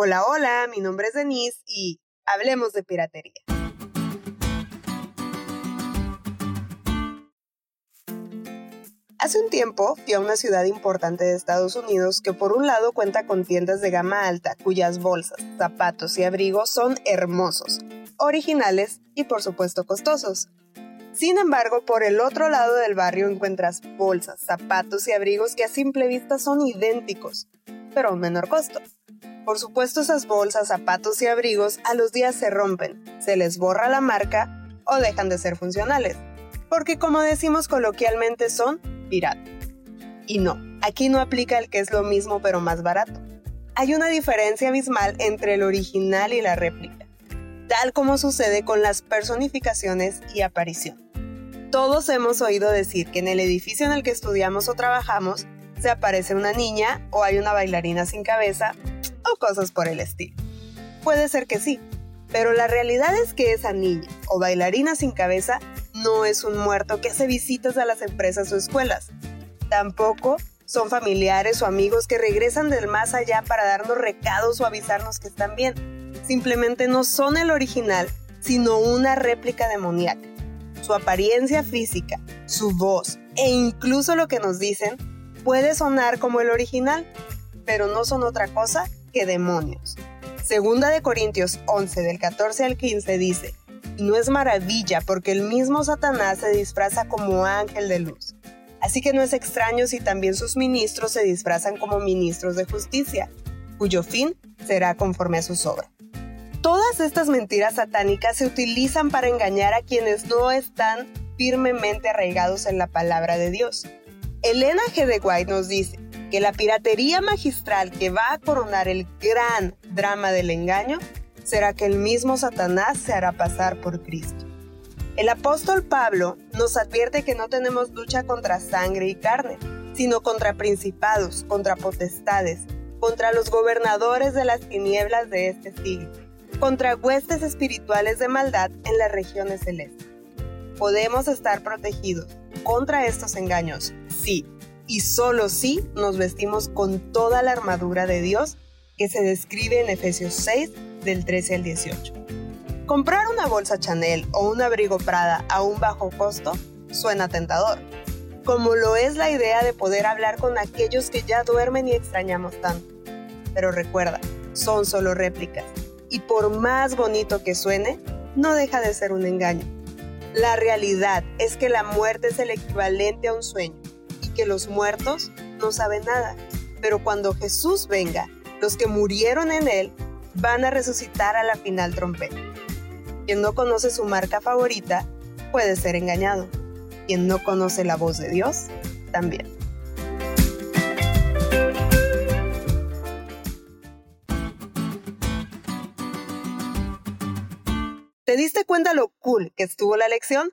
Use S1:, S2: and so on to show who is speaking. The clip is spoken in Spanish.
S1: Hola, hola, mi nombre es Denise y hablemos de piratería. Hace un tiempo fui a una ciudad importante de Estados Unidos que por un lado cuenta con tiendas de gama alta cuyas bolsas, zapatos y abrigos son hermosos, originales y por supuesto costosos. Sin embargo, por el otro lado del barrio encuentras bolsas, zapatos y abrigos que a simple vista son idénticos, pero a un menor costo. Por supuesto, esas bolsas, zapatos y abrigos a los días se rompen, se les borra la marca o dejan de ser funcionales, porque como decimos coloquialmente son pirata. Y no, aquí no aplica el que es lo mismo pero más barato. Hay una diferencia abismal entre el original y la réplica, tal como sucede con las personificaciones y aparición. Todos hemos oído decir que en el edificio en el que estudiamos o trabajamos se aparece una niña o hay una bailarina sin cabeza cosas por el estilo. Puede ser que sí, pero la realidad es que esa niña o bailarina sin cabeza no es un muerto que hace visitas a las empresas o escuelas. Tampoco son familiares o amigos que regresan del más allá para darnos recados o avisarnos que están bien. Simplemente no son el original, sino una réplica demoníaca. Su apariencia física, su voz e incluso lo que nos dicen puede sonar como el original, pero no son otra cosa que demonios. Segunda de Corintios 11 del 14 al 15 dice, no es maravilla porque el mismo Satanás se disfraza como ángel de luz. Así que no es extraño si también sus ministros se disfrazan como ministros de justicia, cuyo fin será conforme a sus obras. Todas estas mentiras satánicas se utilizan para engañar a quienes no están firmemente arraigados en la palabra de Dios. Elena G. de White nos dice que la piratería magistral que va a coronar el gran drama del engaño será que el mismo Satanás se hará pasar por Cristo. El apóstol Pablo nos advierte que no tenemos lucha contra sangre y carne, sino contra principados, contra potestades, contra los gobernadores de las tinieblas de este siglo, contra huestes espirituales de maldad en las regiones celestes. Podemos estar protegidos contra estos engaños, sí, y solo si nos vestimos con toda la armadura de Dios que se describe en Efesios 6 del 13 al 18. Comprar una bolsa Chanel o un abrigo Prada a un bajo costo suena tentador, como lo es la idea de poder hablar con aquellos que ya duermen y extrañamos tanto. Pero recuerda, son solo réplicas, y por más bonito que suene, no deja de ser un engaño. La realidad es que la muerte es el equivalente a un sueño que los muertos no saben nada. Pero cuando Jesús venga, los que murieron en él van a resucitar a la final trompeta. Quien no conoce su marca favorita puede ser engañado. Quien no conoce la voz de Dios, también. ¿Te diste cuenta lo cool que estuvo la lección?